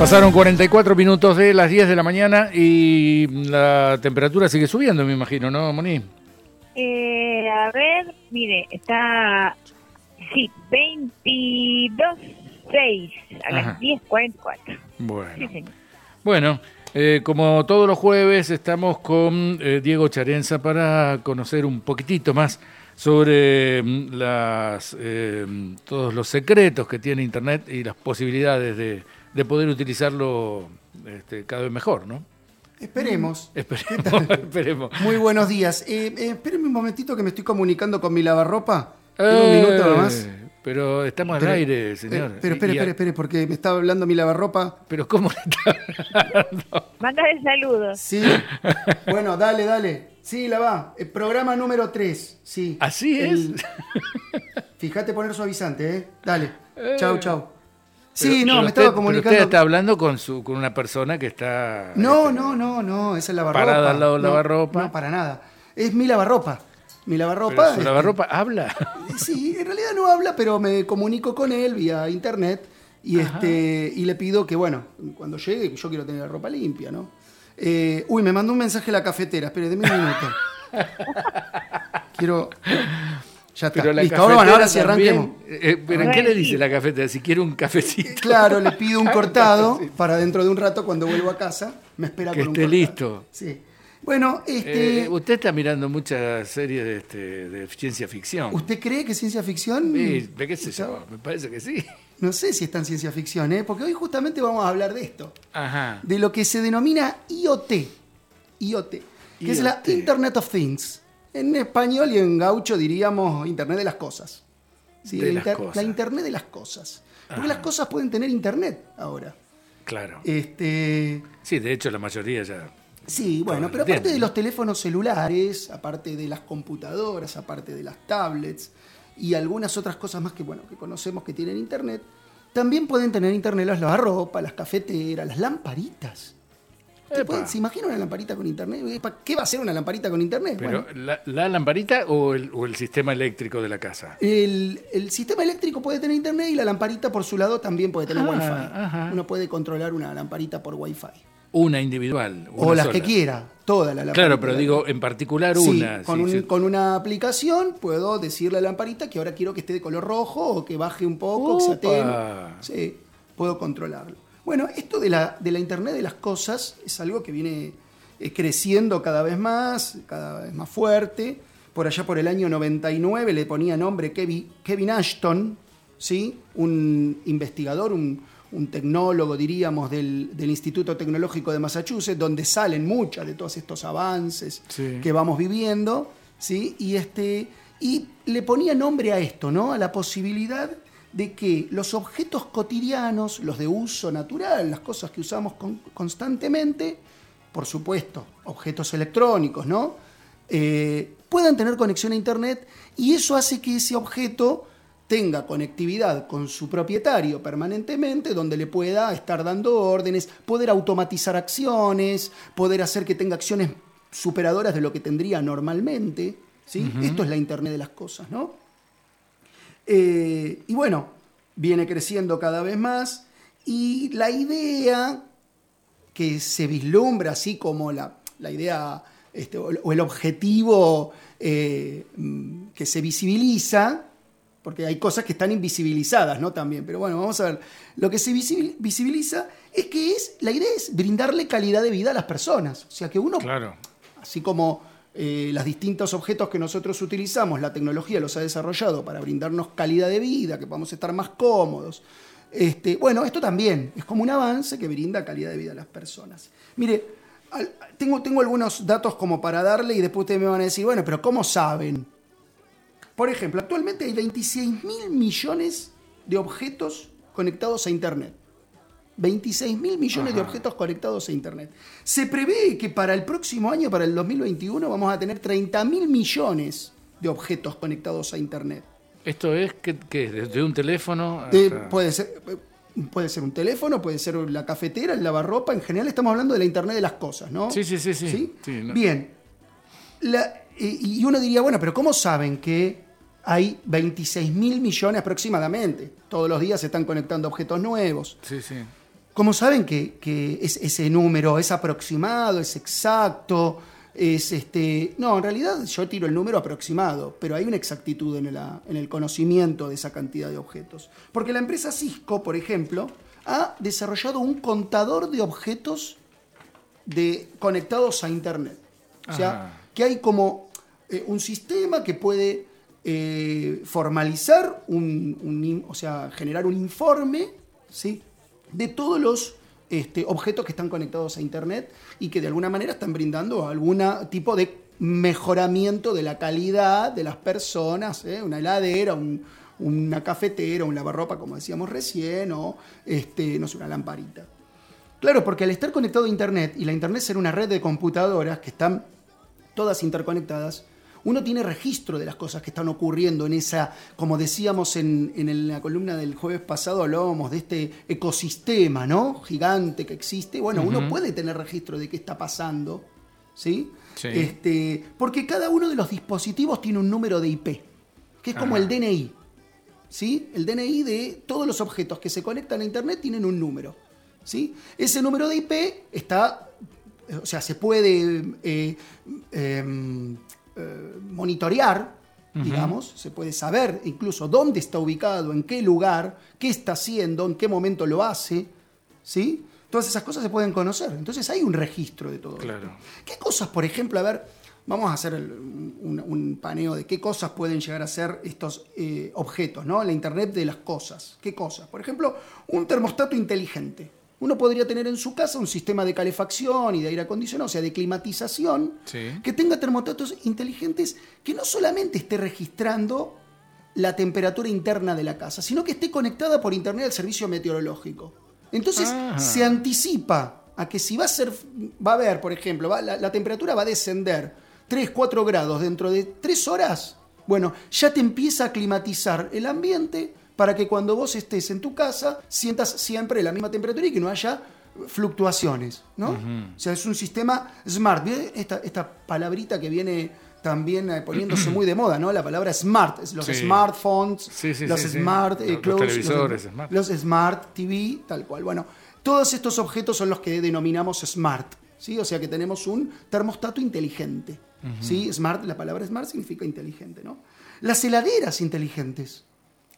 Pasaron 44 minutos de las 10 de la mañana y la temperatura sigue subiendo, me imagino, ¿no, Moni? Eh, a ver, mire, está, sí, 22.6 a Ajá. las 10.44. Bueno. Sí, señor. Bueno, eh, como todos los jueves estamos con eh, Diego Charenza para conocer un poquitito más sobre mm, las, eh, todos los secretos que tiene Internet y las posibilidades de, de poder utilizarlo este, cada vez mejor, ¿no? Esperemos. Esperemos, esperemos. Muy buenos días. Eh, eh, espérenme un momentito que me estoy comunicando con mi lavarropa. ¿Tengo un minuto Eh, nomás? Pero estamos al Pero- aire, señor. Eh, pero espere, espere, espere, porque me estaba hablando mi lavarropa. Pero ¿cómo le está hablando? Mándale saludos. Sí. bueno, dale, dale. Sí, la va. El programa número 3. Sí. ¿Así El- es? Fíjate poner suavizante, ¿eh? Dale. Chau, chau. Sí, Pero- no, pero me estaba pero comunicando. usted está hablando con, su, con una persona que está... No, este, no, no, no, esa es lavarropa. Parada al lado del No, lavarropa. No, para nada. Es mi lavarropa. Mi pero lavarropa. su este, lavarropa habla. Sí, en realidad no habla, pero me comunico con él vía internet y, este, y le pido que, bueno, cuando llegue, yo quiero tener la ropa limpia, ¿no? Eh, uy, me mandó un mensaje a la cafetera, espere, deme un minuto. quiero... Ya está, Pero la listo, ahora, bueno, ahora sí arranquemos. también, eh, ¿Pero qué le dice la cafetera? Si quiere un cafecito. Claro, le pido un cortado para dentro de un rato cuando vuelvo a casa, me espera Que con un esté cortado. listo. Sí. Bueno, este... Eh, usted está mirando muchas series de, este, de ciencia ficción. ¿Usted cree que es ciencia ficción? Sí, ¿qué sé yo? Me parece que sí. No sé si es tan ciencia ficción, ¿eh? porque hoy justamente vamos a hablar de esto. Ajá. de lo que se denomina IoT. IoT, que es la. Internet of Things. En español y en gaucho diríamos Internet de las cosas. Sí, De la, las inter- cosas. la Internet de las cosas. Porque las cosas pueden tener Internet ahora. Claro. Este, Sí, de hecho la mayoría ya... sí, bueno, pero aparte de los teléfonos celulares, aparte de las computadoras, aparte de las tablets y algunas otras cosas más que, bueno, que conocemos que tienen Internet, también pueden tener Internet las lavarropas, las cafeteras, las lamparitas. ¿Te Epa. puede- ¿Se imagina una lamparita con internet? ¿Para ¿Qué va a ser una lamparita con internet? Pero Bueno, la, la lamparita o el, o el sistema eléctrico de la casa? el, el sistema eléctrico puede tener internet y la lamparita por su lado también puede tener Ah, wifi. ajá. Uno puede controlar una lamparita por wifi. Una individual. O las sola. que quiera, toda la lamparita. Claro, pero digo, en particular Sí, una. con, sí, un- sí. con una aplicación puedo decirle a la lamparita que ahora quiero que esté de color rojo o que baje un poco, que se Opa. atenue. Sí, puedo controlarlo. Bueno, esto de la, de la Internet de las cosas es algo que viene eh, creciendo cada vez más, cada vez más fuerte. Por allá por el año 99 le ponía nombre Kevin, Kevin Ashton, ¿sí? un investigador, un, un tecnólogo, diríamos, del, del Instituto Tecnológico de Massachusetts, donde salen muchos de todos estos avances Sí. que vamos viviendo, ¿sí? Y, este, y le ponía nombre a esto, ¿no? A la posibilidad de que los objetos cotidianos, los de uso natural, las cosas que usamos con- constantemente, por supuesto, objetos electrónicos, ¿no? Eh, puedan tener conexión a Internet y eso hace que ese objeto tenga conectividad con su propietario permanentemente, donde le pueda estar dando órdenes, poder automatizar acciones, poder hacer que tenga acciones superadoras de lo que tendría normalmente. ¿sí? Esto es la Internet de las cosas, ¿no? Eh, y bueno, viene creciendo cada vez más y la idea que se vislumbra así como la, la idea este, o, el objetivo eh, mm, que se visibiliza, porque hay cosas que están invisibilizadas, ¿no? También, pero bueno, vamos a ver. Lo que se visibil- visibiliza es que es, la idea es brindarle calidad de vida a las personas. O sea, que uno Claro. así como eh, los distintos objetos que nosotros utilizamos, la tecnología los ha desarrollado para brindarnos calidad de vida, que podamos estar más cómodos. Este, bueno, esto también es como un avance que brinda calidad de vida a las personas. Mire, tengo, tengo algunos datos como para darle y después ustedes me van a decir, bueno, pero ¿cómo saben? Por ejemplo, actualmente hay 26 mil millones de objetos conectados a Internet. 26 mil millones de objetos conectados a Internet. Se prevé que para el próximo año, para el 2021, vamos a tener 30 mil millones de objetos conectados a Internet. Esto es que, que desde un teléfono. Eh, puede, ser, eh, puede ser un teléfono, puede ser la cafetera, el lavarropa. En general estamos hablando de la Internet de las cosas, ¿no? Sí, sí, sí, sí. Sí, no- Bien. La- y uno diría, bueno, pero ¿cómo saben que hay 26 mil millones aproximadamente? Todos los días se están conectando objetos nuevos. Sí, sí. ¿Cómo saben que, que es- ese número es aproximado, es exacto? Es este. No, en realidad yo tiro el número aproximado, pero hay una exactitud en, la- en el conocimiento de esa cantidad de objetos. Porque la empresa Cisco, por ejemplo, ha desarrollado un contador de objetos de, conectados a Internet. O sea, Ajá. que hay como eh, un sistema que puede eh, formalizar, un, o sea, generar un informe ¿sí? De todos los este, objetos que están conectados a Internet y que de alguna manera están brindando algún tipo de mejoramiento de la calidad de las personas, ¿eh? una heladera, un- una cafetera, un lavarropa, como decíamos recién, o este, no sé, una lamparita. Claro, porque al estar conectado a Internet y la Internet ser una red de computadoras que están todas interconectadas, uno tiene registro de las cosas que están ocurriendo en esa, como decíamos en, en la columna del jueves pasado, hablábamos de este ecosistema, ¿no? Gigante que existe. Bueno, uno puede tener registro de qué está pasando, ¿sí? Sí. Este, porque cada uno de los dispositivos tiene un número de IP, que es como Ajá. el DNI. ¿sí? El DNI de todos los objetos que se conectan a Internet tienen un número. ¿sí? Ese número de IP está, o sea, se puede eh, em, eh, monitorear, digamos, se puede saber incluso dónde está ubicado, en qué lugar, qué está haciendo, en qué momento lo hace, ¿sí? Todas esas cosas se pueden conocer. Entonces hay un registro de todo esto. Claro. ¿Qué cosas, por ejemplo, a ver, vamos a hacer el- un, un paneo de qué cosas pueden llegar a ser estos eh, objetos, ¿no? La Internet de las cosas. ¿Qué cosas? Por ejemplo, un termostato inteligente. Uno podría tener en su casa un sistema de calefacción y de aire acondicionado, o sea, de climatización, Sí. que tenga termostatos inteligentes que no solamente esté registrando la temperatura interna de la casa, sino que esté conectada por internet al servicio meteorológico. Entonces Ah. se anticipa a que si va a ser, va a haber, por ejemplo, va- la, la temperatura va a descender 3, 4 grados dentro de 3 horas, bueno, ya te empieza a climatizar el ambiente para que cuando vos estés en tu casa sientas siempre la misma temperatura y que no haya fluctuaciones, ¿no? O sea, es un sistema smart. Esta, esta palabrita que viene también eh, poniéndose muy de moda, ¿no? La palabra smart, los Sí. smartphones, Sí, sí, los smart eh, Los- los clothes, televisores los, smart. los smart TV, tal cual. Bueno, todos estos objetos son los que denominamos smart, ¿sí? O sea que tenemos un termostato inteligente, ¿sí? Smart, la palabra smart significa inteligente, ¿no? Las heladeras inteligentes.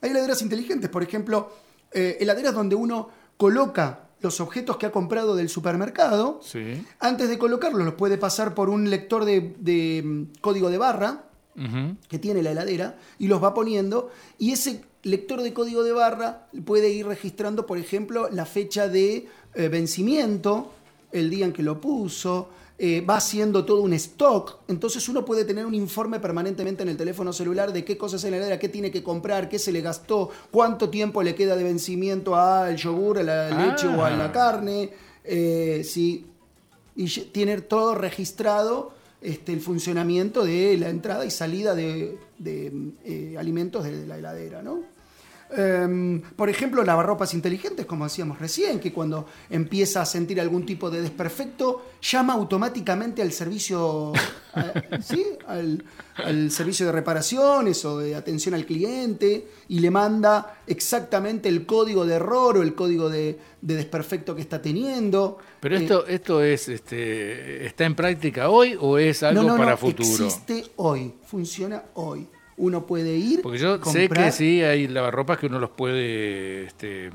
Hay heladeras inteligentes, por ejemplo, eh, heladeras donde uno coloca los objetos que ha comprado del supermercado. Sí. Antes de colocarlos, los puede pasar por un lector de, de, mm, código de barra que tiene la heladera y los va poniendo y ese lector de código de barra puede ir registrando, por ejemplo, la fecha de eh, vencimiento, el día en que lo puso, eh, va haciendo todo un stock, entonces uno puede tener un informe permanentemente en el teléfono celular de qué cosas en la heladera, qué tiene que comprar, qué se le gastó, cuánto tiempo le queda de vencimiento al yogur, a la Ah. leche o a la carne, eh, si y tiene todo registrado este, el funcionamiento de la entrada y salida de, de, eh, alimentos de la heladera, ¿no? Em, por ejemplo, lavarropas inteligentes, como decíamos recién, que cuando empieza a sentir algún tipo de desperfecto, llama automáticamente al servicio, a- ¿sí? al, al servicio de reparaciones o de atención al cliente y le manda exactamente el código de error o el código de, de desperfecto que está teniendo. Pero Eh, esto, esto es, este, ¿está en práctica hoy o es algo no, no, para no, futuro? Existe hoy, funciona hoy. Uno puede ir. Porque yo sé que sí hay lavarropas que uno los puede este,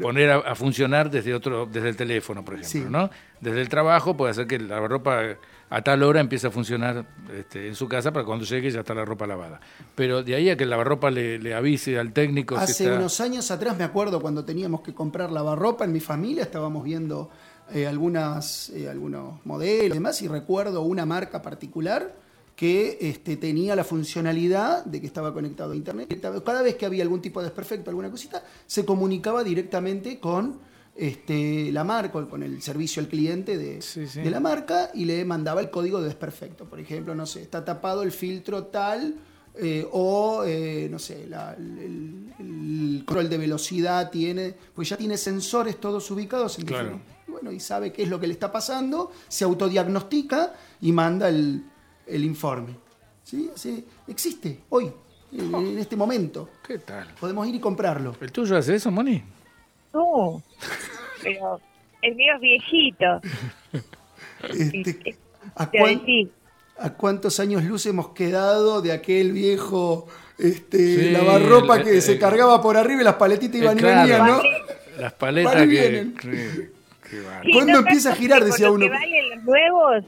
poner a, a funcionar desde otro, desde el teléfono, por ejemplo, Sí. ¿no? Desde el trabajo puede hacer que la lavarropa a tal hora empiece a funcionar este, en su casa para cuando llegue ya está la ropa lavada. Pero de ahí a que el lavarropa le, le avise al técnico si Hace está... unos años atrás me acuerdo cuando teníamos que comprar lavarropa en mi familia, estábamos viendo eh, algunas, eh, algunos modelos y demás, y recuerdo una marca particular que este, tenía la funcionalidad de que estaba conectado a internet. Cada vez que había algún tipo de desperfecto, alguna cosita, se comunicaba directamente con este, la marca, con el servicio al cliente de, Sí, sí. de la marca y le mandaba el código de desperfecto. Por ejemplo, no sé, está tapado el filtro tal eh, o, eh, no sé, la- el, el control de velocidad tiene, pues ya tiene sensores todos ubicados en Claro. Bueno, y sabe qué es lo que le está pasando, se autodiagnostica y manda el, el informe. ¿Sí? Sí, existe hoy, en, en este momento. ¿Qué tal? Podemos ir y comprarlo. ¿El tuyo hace eso, Moni? No, pero el mío es viejito. Este, ¿a, cuán- cuántos años luz hemos quedado de aquel viejo este, Sí, lavarropa el- que se el- cargaba por arriba y las paletitas iban y claro. venían, ¿no? Las paletas Van y que... vienen. que- que van. sí, ¿Cuándo no empieza a girar? Decía uno. que valen los nuevos,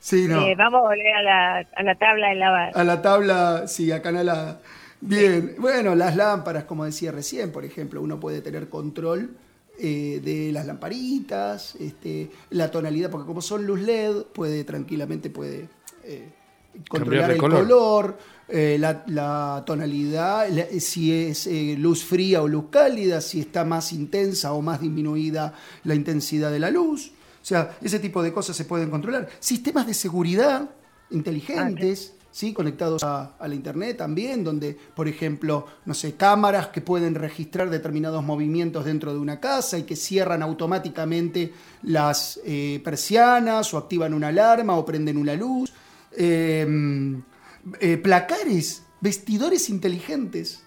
Sí, no. eh, vamos a volver a la, a la tabla de lavar. A la tabla, sí, acanalada. Bien, bueno, las lámparas, como decía recién, por ejemplo, uno puede tener control eh, de las lamparitas, este, la tonalidad, porque como son luz LED, puede tranquilamente puede eh, controlar el color. color, eh, la, la tonalidad, la- si es eh, luz fría o luz cálida, si está más intensa o más disminuida la intensidad de la luz. O sea, ese tipo de cosas se pueden controlar. Sistemas de seguridad inteligentes, ¿sí? conectados a, a la Internet también, donde, por ejemplo, no sé, cámaras que pueden registrar determinados movimientos dentro de una casa y que cierran automáticamente las eh, persianas o activan una alarma o prenden una luz. Eh, eh, placares, vestidores inteligentes,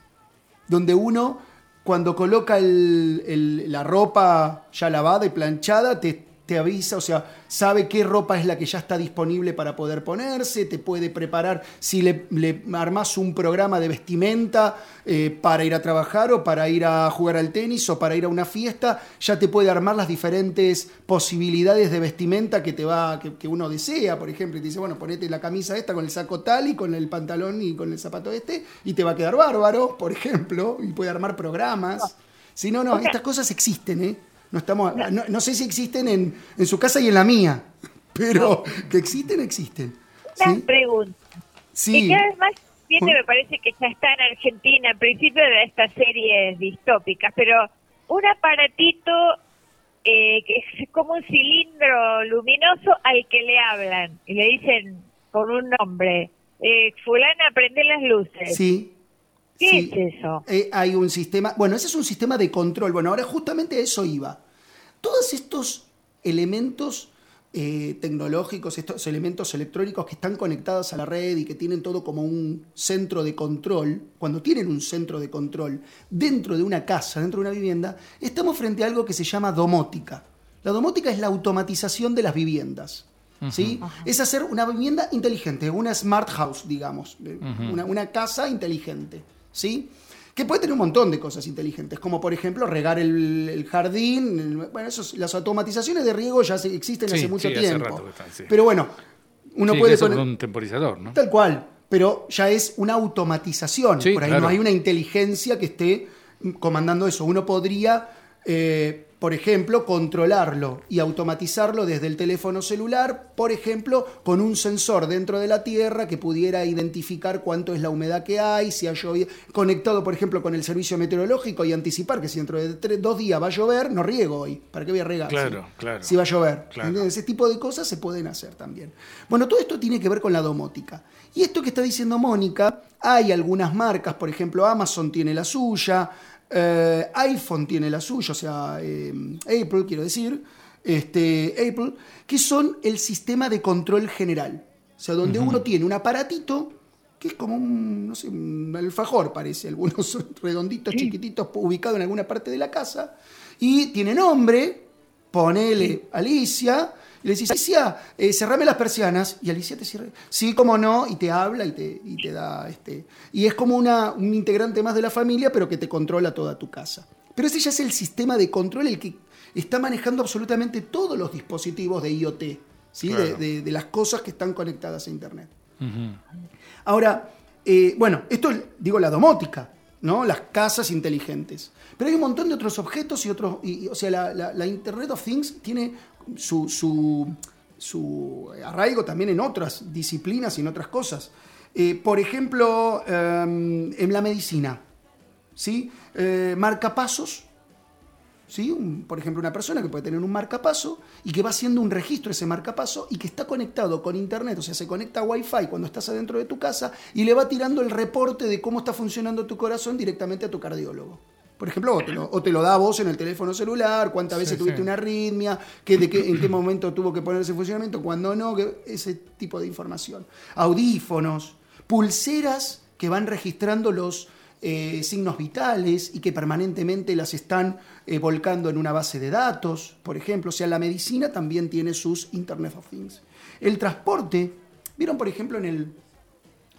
donde uno cuando coloca el- el- la ropa ya lavada y planchada, te, te avisa, o sea, sabe qué ropa es la que ya está disponible para poder ponerse, te puede preparar, si le, le armás un programa de vestimenta eh, para ir a trabajar o para ir a jugar al tenis o para ir a una fiesta, ya te puede armar las diferentes posibilidades de vestimenta que te va, que, que uno desea, por ejemplo, y te dice, bueno, ponete la camisa esta con el saco tal y con el pantalón y con el zapato este, y te va a quedar bárbaro, por ejemplo, y puede armar programas. Si no, no, estas cosas existen, ¿eh? No, estamos, no, no sé si existen en, en su casa y en la mía, pero que existen, existen. Una ¿Sí? pregunta. Sí. Y cada vez más viene, Uy. me parece que ya está en Argentina, al principio de estas series distópicas, pero un aparatito eh, que es como un cilindro luminoso al que le hablan y le dicen con un nombre, eh, fulana, prende las luces. Sí. ¿Qué sí. es eso? Eh, hay un sistema, bueno, ese es un sistema de control. Bueno, ahora justamente a eso iba. Todos estos elementos eh, tecnológicos, estos elementos electrónicos que están conectados a la red y que tienen todo como un centro de control, cuando tienen un centro de control dentro de una casa, dentro de una vivienda, estamos frente a algo que se llama domótica. La domótica es la automatización de las viviendas. ¿sí? Es hacer una vivienda inteligente, una smart house, digamos, una, una casa inteligente. ¿Sí? Que puede tener un montón de cosas inteligentes, como por ejemplo regar el, el jardín. el- bueno, esos- las automatizaciones de riego ya se- existen Sí, hace mucho sí, hace tiempo. rato que están, sí. Pero bueno, uno puede eso poner. un temporizador, ¿no? Tal cual, pero ya es una automatización. Por ahí claro. no hay una inteligencia que esté comandando eso. Uno podría, eh, por ejemplo, controlarlo y automatizarlo desde el teléfono celular, por ejemplo, con un sensor dentro de la Tierra que pudiera identificar cuánto es la humedad que hay, si ha llovido, conectado, por ejemplo, con el servicio meteorológico y anticipar que si dentro de tres- dos días va a llover, no riego hoy. ¿Para qué voy a regar? Claro, claro. Si va a llover. Claro. Ese tipo de cosas se pueden hacer también. Bueno, todo esto tiene que ver con la domótica. Y esto que está diciendo Mónica, hay algunas marcas, por ejemplo, Amazon tiene la suya, eh, iPhone tiene la suya, o sea, eh, Apple, quiero decir, este, Apple, que son el sistema de control general. O sea, donde uno tiene un aparatito que es como un, no sé, un alfajor, parece, algunos redonditos, chiquititos, ubicados en alguna parte de la casa, y tiene nombre, ponele Alicia, y le decís, Alicia, eh, cerrame las persianas, y Alicia te cierra, sí, como no, y te habla y te, y te da, este, y es como una, un integrante más de la familia, pero que te controla toda tu casa. Pero ese ya es el sistema de control el que está manejando absolutamente todos los dispositivos de IoT, ¿sí? De- Claro. de- de las cosas que están conectadas a Internet. Ahora, eh, bueno, esto es, digo, la domótica, ¿no? Las casas inteligentes. Pero hay un montón de otros objetos y otros. y- y, o sea, la, la- la Internet of Things tiene su, su, su arraigo también en otras disciplinas y en otras cosas. Eh, por ejemplo, em, en la medicina, ¿sí? Eh, marcapasos. ¿sí? Por ejemplo, una persona que puede tener un marcapaso y que va haciendo un registro ese marcapaso y que está conectado con internet, o sea, se conecta a Wi-Fi cuando estás adentro de tu casa y le va tirando el reporte de cómo está funcionando tu corazón directamente a tu cardiólogo. Por ejemplo, o te lo, o te lo da a vos en el teléfono celular, cuántas veces Sí, tuviste sí. una arritmia, qué, de qué, en qué momento tuvo que ponerse en funcionamiento, cuándo no, que- ese tipo de información. Audífonos, pulseras que van registrando los, eh, signos vitales y que permanentemente las están eh, volcando en una base de datos, por ejemplo. O sea, la medicina también tiene sus Internet of Things. El transporte, ¿vieron por ejemplo en el...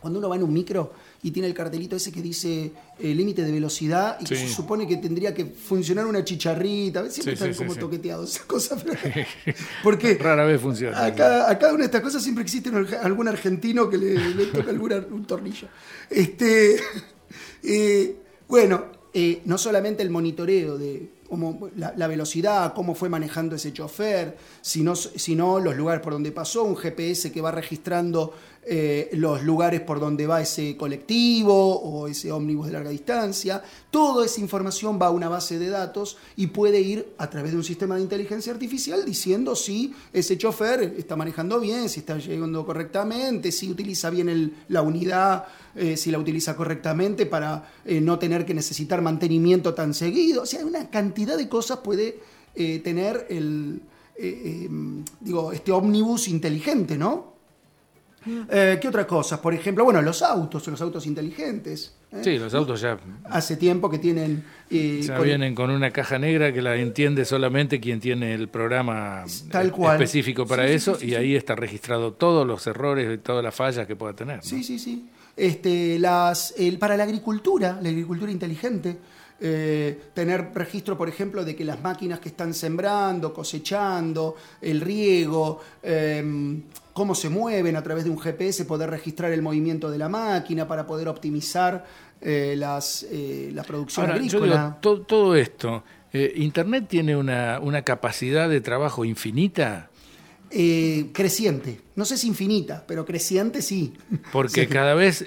Cuando uno va en un micro y tiene el cartelito ese que dice eh, límite de velocidad y que se supone que tendría que funcionar una chicharrita. Siempre están como toqueteados esas cosas. porque rara vez funciona. A cada, una de estas cosas siempre existe algún argentino que le, toca un tornillo. Este, eh, bueno, eh, no solamente el monitoreo de la, velocidad, cómo fue manejando ese chofer, sino, sino los lugares por donde pasó, un GPS que va registrando eh, los lugares por donde va ese colectivo o ese ómnibus de larga distancia. Toda esa información va a una base de datos y puede ir a través de un sistema de inteligencia artificial diciendo si ese chofer está manejando bien, si está llegando correctamente, si utiliza bien la unidad, eh, si la utiliza correctamente para eh, no tener que necesitar mantenimiento tan seguido. O sea, una cantidad de cosas puede tener el, digo, este ómnibus inteligente, ¿no? Eh, ¿Qué otras cosas? Por ejemplo, bueno, los autos, los autos inteligentes. ¿eh? Sí, los autos ya. Hace tiempo que tienen. Eh, ya vienen con una caja negra que la entiende solamente quien tiene el programa específico para eso y ahí está registrado todos los errores y todas las fallas que pueda tener. Sí, sí, sí. Este, las, el, para la agricultura, la agricultura inteligente. tener registro, por ejemplo, de que las máquinas que están sembrando, cosechando, el riego, cómo se mueven a través de un GPS, poder registrar el movimiento de la máquina para poder optimizar eh, las, eh, la producción agrícola. todo esto, eh, ¿Internet tiene una, capacidad de trabajo infinita? Creciente. No sé si infinita, pero creciente sí. Porque cada vez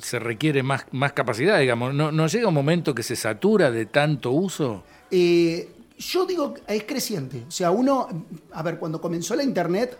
se requiere más, más capacidad, digamos. ¿No, ¿No, llega un momento que se satura de tanto uso? yo digo, es creciente. O sea, uno, a ver, cuando comenzó la Internet,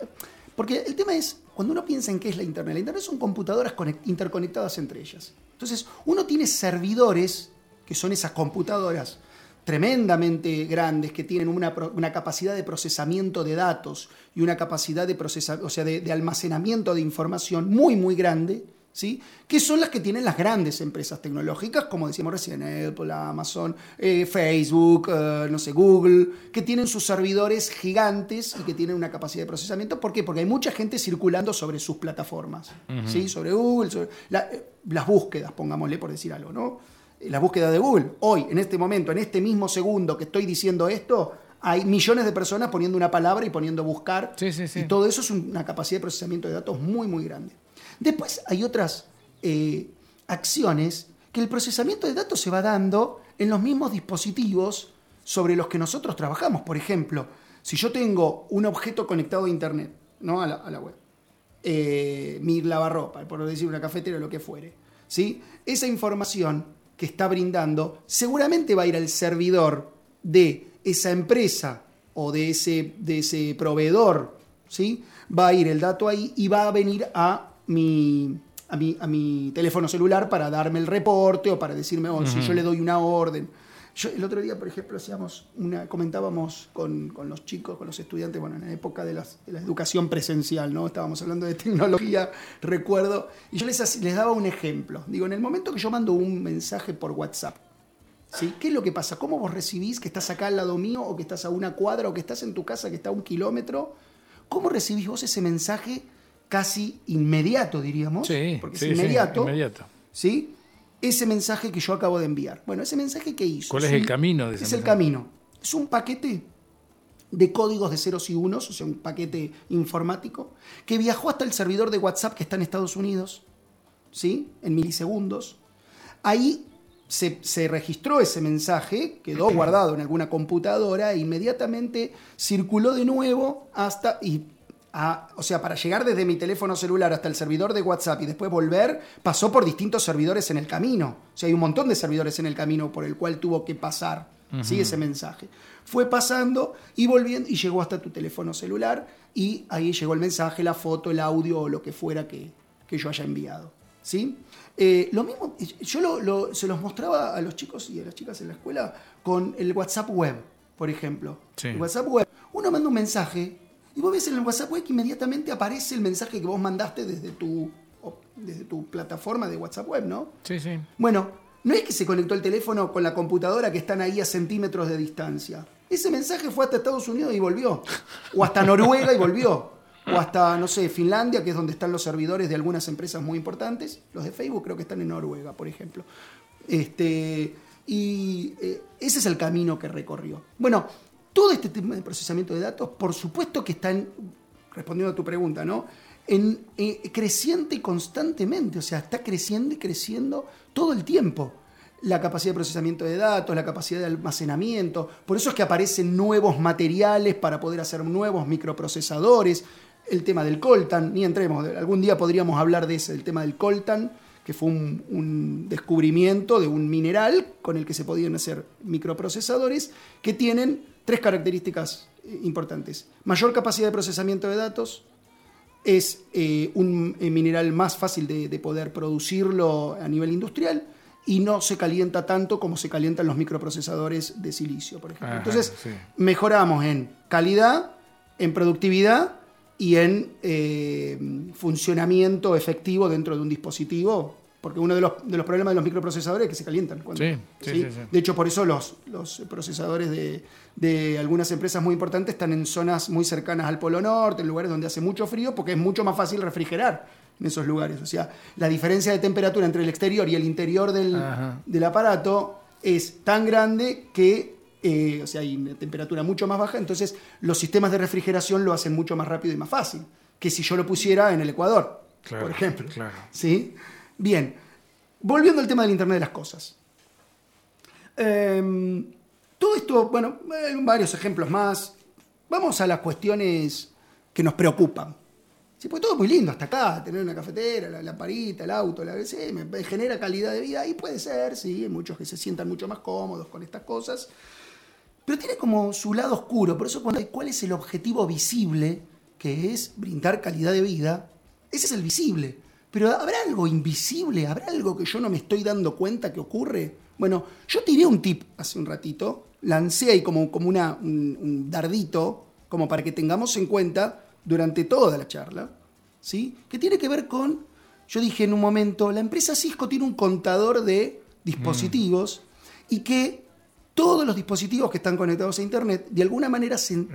porque el tema es, cuando uno piensa en qué es la Internet, la Internet son computadoras interconectadas entre ellas. Entonces, uno tiene servidores, que son esas computadoras tremendamente grandes, que tienen una, capacidad de procesamiento de datos y una capacidad de, o sea, de almacenamiento de información muy, muy grande, ¿sí? que son las que tienen las grandes empresas tecnológicas, como decíamos recién, Apple, Amazon, eh, Facebook, eh, no sé, Google, que tienen sus servidores gigantes y que tienen una capacidad de procesamiento. ¿Por qué? Porque hay mucha gente circulando sobre sus plataformas, ¿sí? sobre Google, sobre eh, las búsquedas, pongámosle por decir algo, ¿no? Las búsquedas de Google. Hoy, en este momento, en este mismo segundo que estoy diciendo esto, hay millones de personas poniendo una palabra y poniendo buscar. Y todo eso es una capacidad de procesamiento de datos muy, muy grande. Después hay otras eh, acciones que el procesamiento de datos se va dando en los mismos dispositivos sobre los que nosotros trabajamos. Por ejemplo, si yo tengo un objeto conectado a Internet, ¿no? a, la, web, eh, mi lavarropa, por decir una cafetera o lo que fuere, ¿sí? esa información que está brindando seguramente va a ir al servidor de esa empresa o de ese, de ese proveedor, ¿sí? va a ir el dato ahí y va a venir a mi, a, mi, a mi teléfono celular para darme el reporte o para decirme, oh, si yo le doy una orden. Yo, el otro día, por ejemplo, hacíamos una, comentábamos con, los chicos, con los estudiantes, bueno, en la época de, la educación presencial, ¿no? Estábamos hablando de tecnología, recuerdo, y yo les, les daba un ejemplo. Digo, en el momento que yo mando un mensaje por WhatsApp, ¿sí? ¿Qué es lo que pasa? ¿Cómo vos recibís que estás acá al lado mío, o que estás a una cuadra, o que estás en tu casa que está a un kilómetro? ¿Cómo recibís vos ese mensaje casi inmediato, diríamos, porque es inmediato, sí, ese mensaje que yo acabo de enviar. Bueno, ese mensaje que hizo. ¿Cuál es, el camino de ese Es el camino. Es un paquete de códigos de ceros y unos, o sea, un paquete informático, que viajó hasta el servidor de WhatsApp que está en Estados Unidos, ¿sí? En milisegundos. Ahí se, se, registró ese mensaje, quedó guardado en alguna computadora e inmediatamente circuló de nuevo hasta, y o sea, para llegar desde mi teléfono celular hasta el servidor de WhatsApp y después volver, pasó por distintos servidores en el camino. O sea, hay un montón de servidores en el camino por el cual tuvo que pasar ese mensaje. Fue pasando y volviendo y llegó hasta tu teléfono celular y ahí llegó el mensaje, la foto, el audio o lo que fuera que, yo haya enviado. ¿sí? Eh, lo mismo, yo se los mostraba a los chicos y a las chicas en la escuela con el WhatsApp web, por ejemplo. El WhatsApp web. Uno manda un mensaje y vos ves en el WhatsApp web que inmediatamente aparece el mensaje que vos mandaste desde tu desde tu plataforma de WhatsApp web, ¿no? Sí, sí. Bueno, no es que se conectó el teléfono con la computadora que están ahí a centímetros de distancia. Ese mensaje fue hasta Estados Unidos y volvió. O hasta Noruega y volvió. O hasta, no sé, Finlandia, que es donde están los servidores de algunas empresas muy importantes. Los de Facebook creo que están en Noruega, por ejemplo. Este, y eh, ese es el camino que recorrió. Bueno, todo este tema de procesamiento de datos, por supuesto que está en, respondiendo a tu pregunta, ¿no? En, eh, creciente constantemente, o sea, está creciendo y creciendo todo el tiempo. La capacidad de procesamiento de datos, la capacidad de almacenamiento, por eso es que aparecen nuevos materiales para poder hacer nuevos microprocesadores. El tema del coltan, ni entremos, algún día podríamos hablar de ese, el tema del coltan, que fue un, descubrimiento de un mineral con el que se podían hacer microprocesadores que tienen tres características eh, importantes. Mayor capacidad de procesamiento de datos, es eh, un eh, mineral más fácil de, de, poder producirlo a nivel industrial y no se calienta tanto como se calientan los microprocesadores de silicio, por ejemplo. Ajá, Entonces, sí. mejoramos en calidad, en productividad y en eh, funcionamiento efectivo dentro de un dispositivo, porque uno de los, de los, problemas de los microprocesadores es que se calientan. Cuando, sí, sí, de hecho, por eso los, los procesadores de, de, algunas empresas muy importantes están en zonas muy cercanas al Polo Norte, en lugares donde hace mucho frío, porque es mucho más fácil refrigerar en esos lugares. O sea, la diferencia de temperatura entre el exterior y el interior del, del aparato es tan grande que eh, o sea, hay una temperatura mucho más baja, entonces los sistemas de refrigeración lo hacen mucho más rápido y más fácil que si yo lo pusiera en el Ecuador, claro, por ejemplo. Claro. ¿Sí? Bien, volviendo al tema del Internet de las Cosas. Eh, todo esto, bueno, varios ejemplos más. Vamos a las cuestiones que nos preocupan. Sí, pues todo es muy lindo hasta acá, tener una cafetera, la lamparita, el auto, la sí, me genera calidad de vida, y puede ser, sí, hay muchos que se sientan mucho más cómodos con estas cosas. Pero tiene como su lado oscuro, por eso cuando hay cuál es el objetivo visible, que es brindar calidad de vida, ese es el visible. Pero ¿habrá algo invisible? ¿Habrá algo que yo no me estoy dando cuenta que ocurre? Bueno, yo tiré un tip hace un ratito, lancé ahí como, como una, un, un dardito, como para que tengamos en cuenta durante toda la charla, ¿sí? que tiene que ver con, yo dije en un momento, la empresa Cisco tiene un contador de dispositivos mm. y que todos los dispositivos que están conectados a Internet, de alguna manera se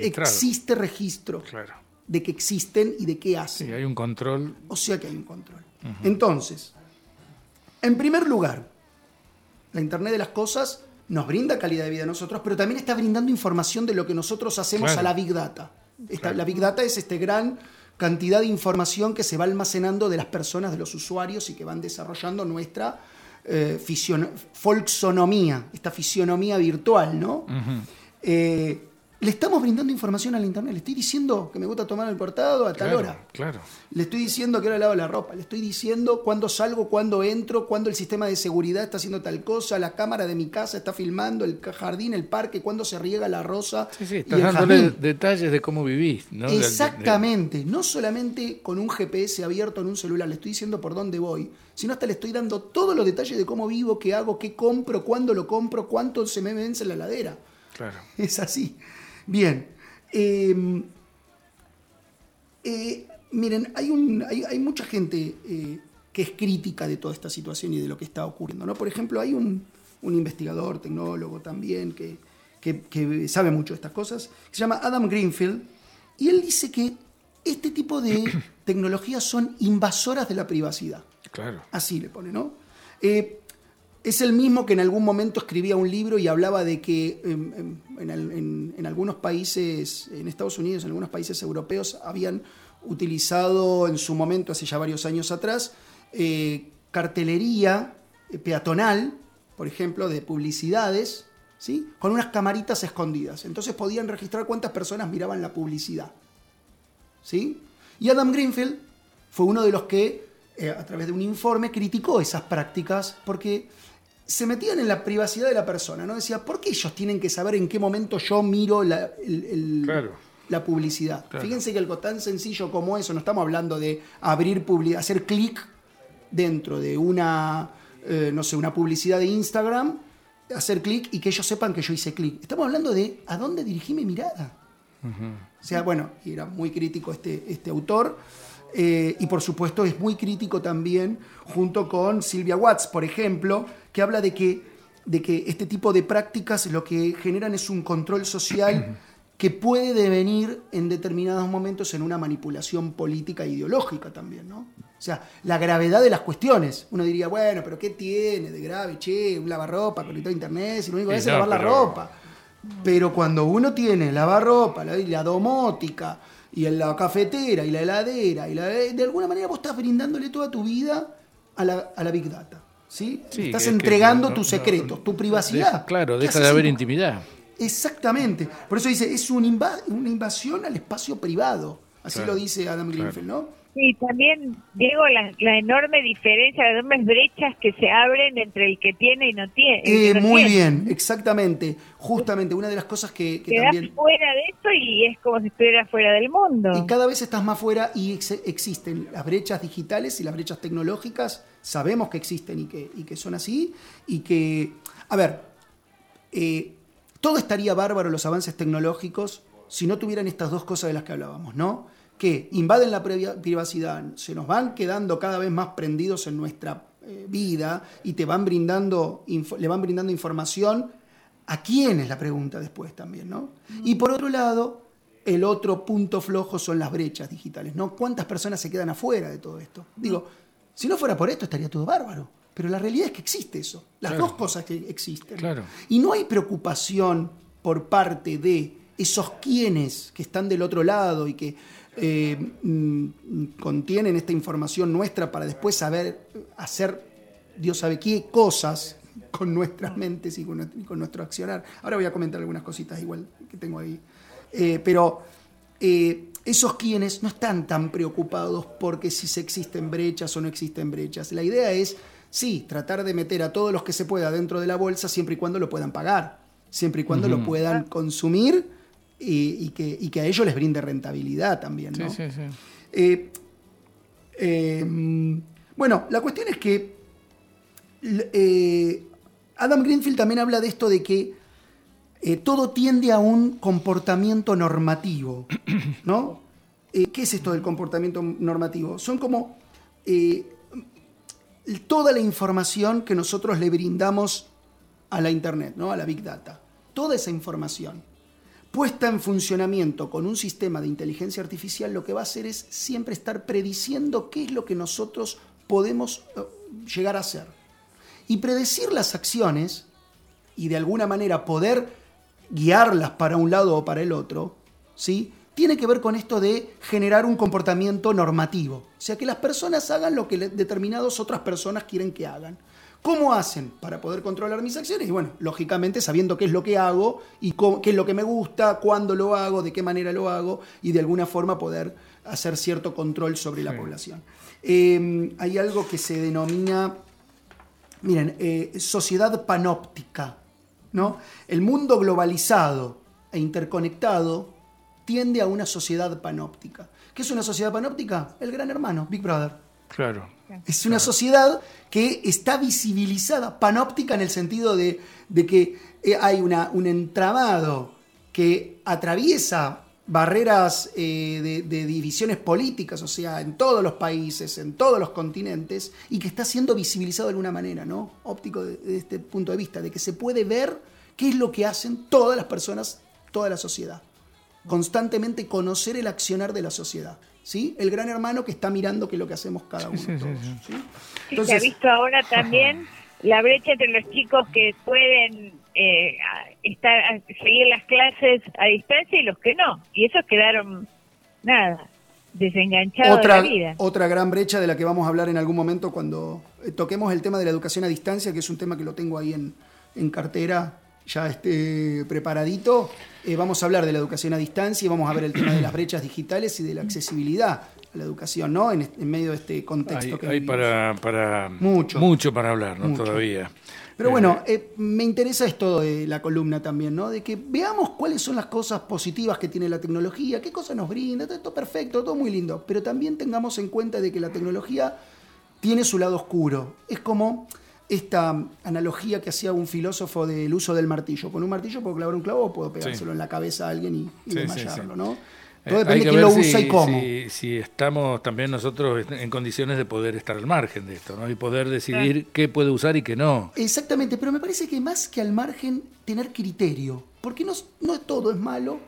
existe registro claro. De que existen y de qué hacen. Sí, hay un control. O sea que hay un control. Uh -huh. Entonces, en primer lugar, la Internet de las Cosas nos brinda calidad de vida a nosotros, pero también está brindando información de lo que nosotros hacemos claro. a la Big Data. Esta, Claro. La Big Data es este gran cantidad de información que se va almacenando de las personas, de los usuarios y que van desarrollando nuestra eh, esta fisionomía virtual, ¿no? Eh, le estamos brindando información a la internet, le estoy diciendo que me gusta tomar el cortado a tal Claro, hora. Claro. Le estoy diciendo que ahora lavo la ropa, le estoy diciendo cuándo salgo, cuándo entro, cuándo el sistema de seguridad está haciendo tal cosa, la cámara de mi casa está filmando el jardín, el parque, cuándo se riega la rosa. Sí, sí, y estás el dándole detalles de cómo vivís, ¿no? Exactamente, no solamente con un GPS abierto en un celular, le estoy diciendo por dónde voy, sino hasta le estoy dando todos los detalles de cómo vivo, qué hago, qué compro, cuándo lo compro, cuánto se me vence en la ladera. Claro. Es así. Bien. eh, eh, miren, hay, un, hay, hay mucha gente eh, que es crítica de toda esta situación y de lo que está ocurriendo. ¿no? Por ejemplo, hay un, un investigador, tecnólogo también, que, que- que sabe mucho de estas cosas, que se llama Adam Greenfield, y él dice que este tipo de tecnologías son invasoras de la privacidad. Claro. Así le pone, ¿no? Eh, es el mismo que en algún momento escribía un libro y hablaba de que em, em, en, al- en- en algunos países, en Estados Unidos, en algunos países europeos, habían utilizado en su momento, hace ya varios años atrás, eh, cartelería eh, peatonal, por ejemplo, de publicidades, ¿sí? con unas camaritas escondidas. Entonces podían registrar cuántas personas miraban la publicidad. ¿sí? Y Adam Greenfield fue uno de los que, eh, a través de un informe, criticó esas prácticas porque se metían en la privacidad de la persona, ¿no? Decía, ¿por qué ellos tienen que saber en qué momento yo miro la, el- el- Claro. la publicidad? Claro. Fíjense que algo tan sencillo como eso, no estamos hablando de abrir publi- hacer clic dentro de una, eh, no sé, una publicidad de Instagram, hacer clic y que ellos sepan que yo hice clic. Estamos hablando de a dónde dirigí mi mirada. O sea, bueno, y era muy crítico este, este autor. Eh, y por supuesto es muy crítico también, junto con Silvia Watts, por ejemplo, que habla de que, de que este tipo de prácticas lo que generan es un control social que puede devenir en determinados momentos en una manipulación política e ideológica también, ¿no? O sea, la gravedad de las cuestiones. Uno diría, bueno, pero ¿qué tiene de grave? Che, un lavarropa conectado a internet, si lo único que hace es lavar la ropa. Pero cuando uno tiene lavarropa, la, la domótica, y en la cafetera, y la heladera, y la, de alguna manera vos estás brindándole toda tu vida a la, a la Big Data. ¿sí? estás entregando tus secretos, tu privacidad. claro, deja de haber intimidad. Exactamente. Por eso dice, es una invasión al espacio privado. Así lo dice Adam Greenfield, ¿no? Sí, también, Diego, la, enorme diferencia, las enormes brechas que se abren entre el que tiene y no tiene. Eh, muy bien, exactamente. Justamente, una de las cosas que, que también... fuera de esto y es como si estuviera fuera del mundo. Y cada vez estás más fuera y existen las brechas digitales y las brechas tecnológicas, sabemos que existen y que, y que son así, y que, a ver, eh, todo estaría bárbaro los avances tecnológicos si no tuvieran estas dos cosas de las que hablábamos, ¿no? Que invaden la privacidad, se nos van quedando cada vez más prendidos en nuestra eh, vida y te van brindando, le van brindando información. ¿A quién es la pregunta después también, no? Y por otro lado, el otro punto flojo son las brechas digitales, ¿no? ¿Cuántas personas se quedan afuera de todo esto? Digo, si no fuera por esto estaría todo bárbaro. Pero la realidad es que existe eso. Las dos cosas que existen. Claro. Y no hay preocupación por parte de esos quienes que están del otro lado y que eh, mm, contienen esta información nuestra para después saber hacer Dios sabe qué cosas con nuestras mentes y con, nuestro, accionar. Ahora voy a comentar algunas cositas igual que tengo ahí. Eh, pero eh, esos quienes no están tan preocupados porque si se existen brechas o no existen brechas. La idea es, sí, tratar de meter a todos los que se pueda dentro de la bolsa siempre y cuando lo puedan pagar, siempre y cuando lo puedan consumir y, que, a ellos les brinde rentabilidad también. ¿no? Sí, sí, sí. Eh, eh, bueno, la cuestión es que eh, Adam Greenfield también habla de esto de que todo tiende a un comportamiento normativo. ¿no? ¿Qué es esto del comportamiento normativo? Son como toda la información que nosotros le brindamos a la Internet, ¿no? a la Big Data. Toda esa información puesta en funcionamiento con un sistema de inteligencia artificial, lo que va a hacer es siempre estar prediciendo qué es lo que nosotros podemos eh, llegar a hacer. Y predecir las acciones y de alguna manera poder guiarlas para un lado o para el otro, ¿sí? tiene que ver con esto de generar un comportamiento normativo. O sea, que las personas hagan lo que determinadas otras personas quieren que hagan. ¿Cómo hacen para poder controlar mis acciones? Y bueno, lógicamente sabiendo qué es lo que hago y qué es lo que me gusta, cuándo lo hago, de qué manera lo hago y de alguna forma poder hacer cierto control sobre la población. Em, hay algo que se denomina, miren, eh, sociedad panóptica. ¿no? El mundo globalizado e interconectado tiende a una sociedad panóptica. ¿Qué es una sociedad panóptica? El gran hermano, Big Brother. Claro. Es una sociedad que está visibilizada, panóptica en el sentido de, que eh, hay una, un entramado que atraviesa barreras eh, de, divisiones políticas, o sea, en todos los países, en todos los continentes, y que está siendo visibilizado de alguna manera, ¿no? Óptico desde este punto de vista, de que se puede ver qué es lo que hacen todas las personas, toda la sociedad. Constantemente conocer el accionar de la sociedad. ¿sí? El gran hermano que está mirando qué es lo que hacemos cada uno. se ha visto ahora también la brecha entre los chicos que pueden eh, estar seguir las clases a distancia y los que no. Y esos quedaron, nada, desenganchados otra, de la vida. Otra gran brecha de la que vamos a hablar en algún momento cuando eh, toquemos el tema de la educación a distancia, que es un tema que lo tengo ahí en, en cartera ya esté preparadito, eh, vamos a hablar de la educación a distancia y vamos a ver el tema de las brechas digitales y de la accesibilidad a la educación, ¿no? En, medio de este contexto hay, que hay para, para mucho. mucho para hablar, ¿no? Todavía. Pero bueno, eh, eh, me interesa esto de la columna también, ¿no? De que veamos cuáles son las cosas positivas que tiene la tecnología, qué cosas nos brinda, todo perfecto, todo muy lindo, pero también tengamos en cuenta de que la tecnología tiene su lado oscuro. Es como esta analogía que hacía un filósofo del uso del martillo. Con un martillo puedo clavar un clavo o puedo pegárselo en la cabeza a alguien y, desmayarlo, ¿no? Todo depende de quién lo usa si, y cómo. Si, estamos también nosotros en condiciones de poder estar al margen de esto, ¿no? Y poder decidir qué puede usar y qué no. Exactamente, pero me parece que más que al margen, tener criterio. Porque no, no todo es malo,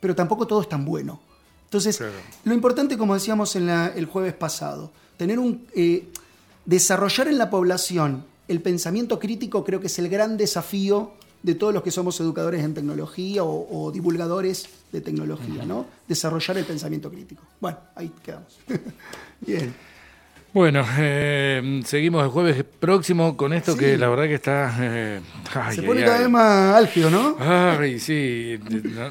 pero tampoco todo es tan bueno. Entonces, lo importante, como decíamos en el jueves pasado, tener un. Eh, desarrollar en la población el pensamiento crítico creo que es el gran desafío de todos los que somos educadores en tecnología o, divulgadores de tecnología, ¿no? Desarrollar el pensamiento crítico. Bueno, ahí quedamos. Bien. Bueno, eh, seguimos el jueves próximo con esto que la verdad que está... Eh, Se pone cada vez más álgido, ¿no? Ay, sí,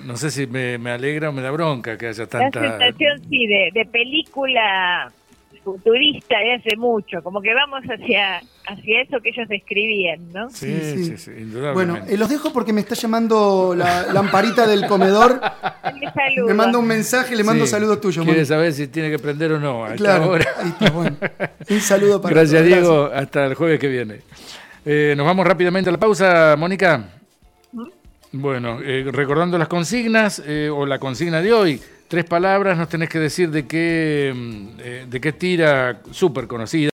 no, sé si me, alegra o me da bronca que haya tanta... La sensación, sí, de, de película futurista de hace mucho, como que vamos hacia, hacia eso que ellos describían, ¿no? Sí, sí, sí, Bueno, eh, los dejo porque me está llamando la lamparita del comedor. Me manda un mensaje, le mando saludos tuyos. Quiere saber si tiene que prender o no. claro, ahí está, bueno. Un saludo para Gracias, Diego. Hasta el jueves que viene. Eh, nos vamos rápidamente a la pausa, Mónica. Bueno, eh, recordando las consignas o la consigna de hoy. Tres palabras, nos tenés que decir de qué, mm, eh, de qué tira súper conocida.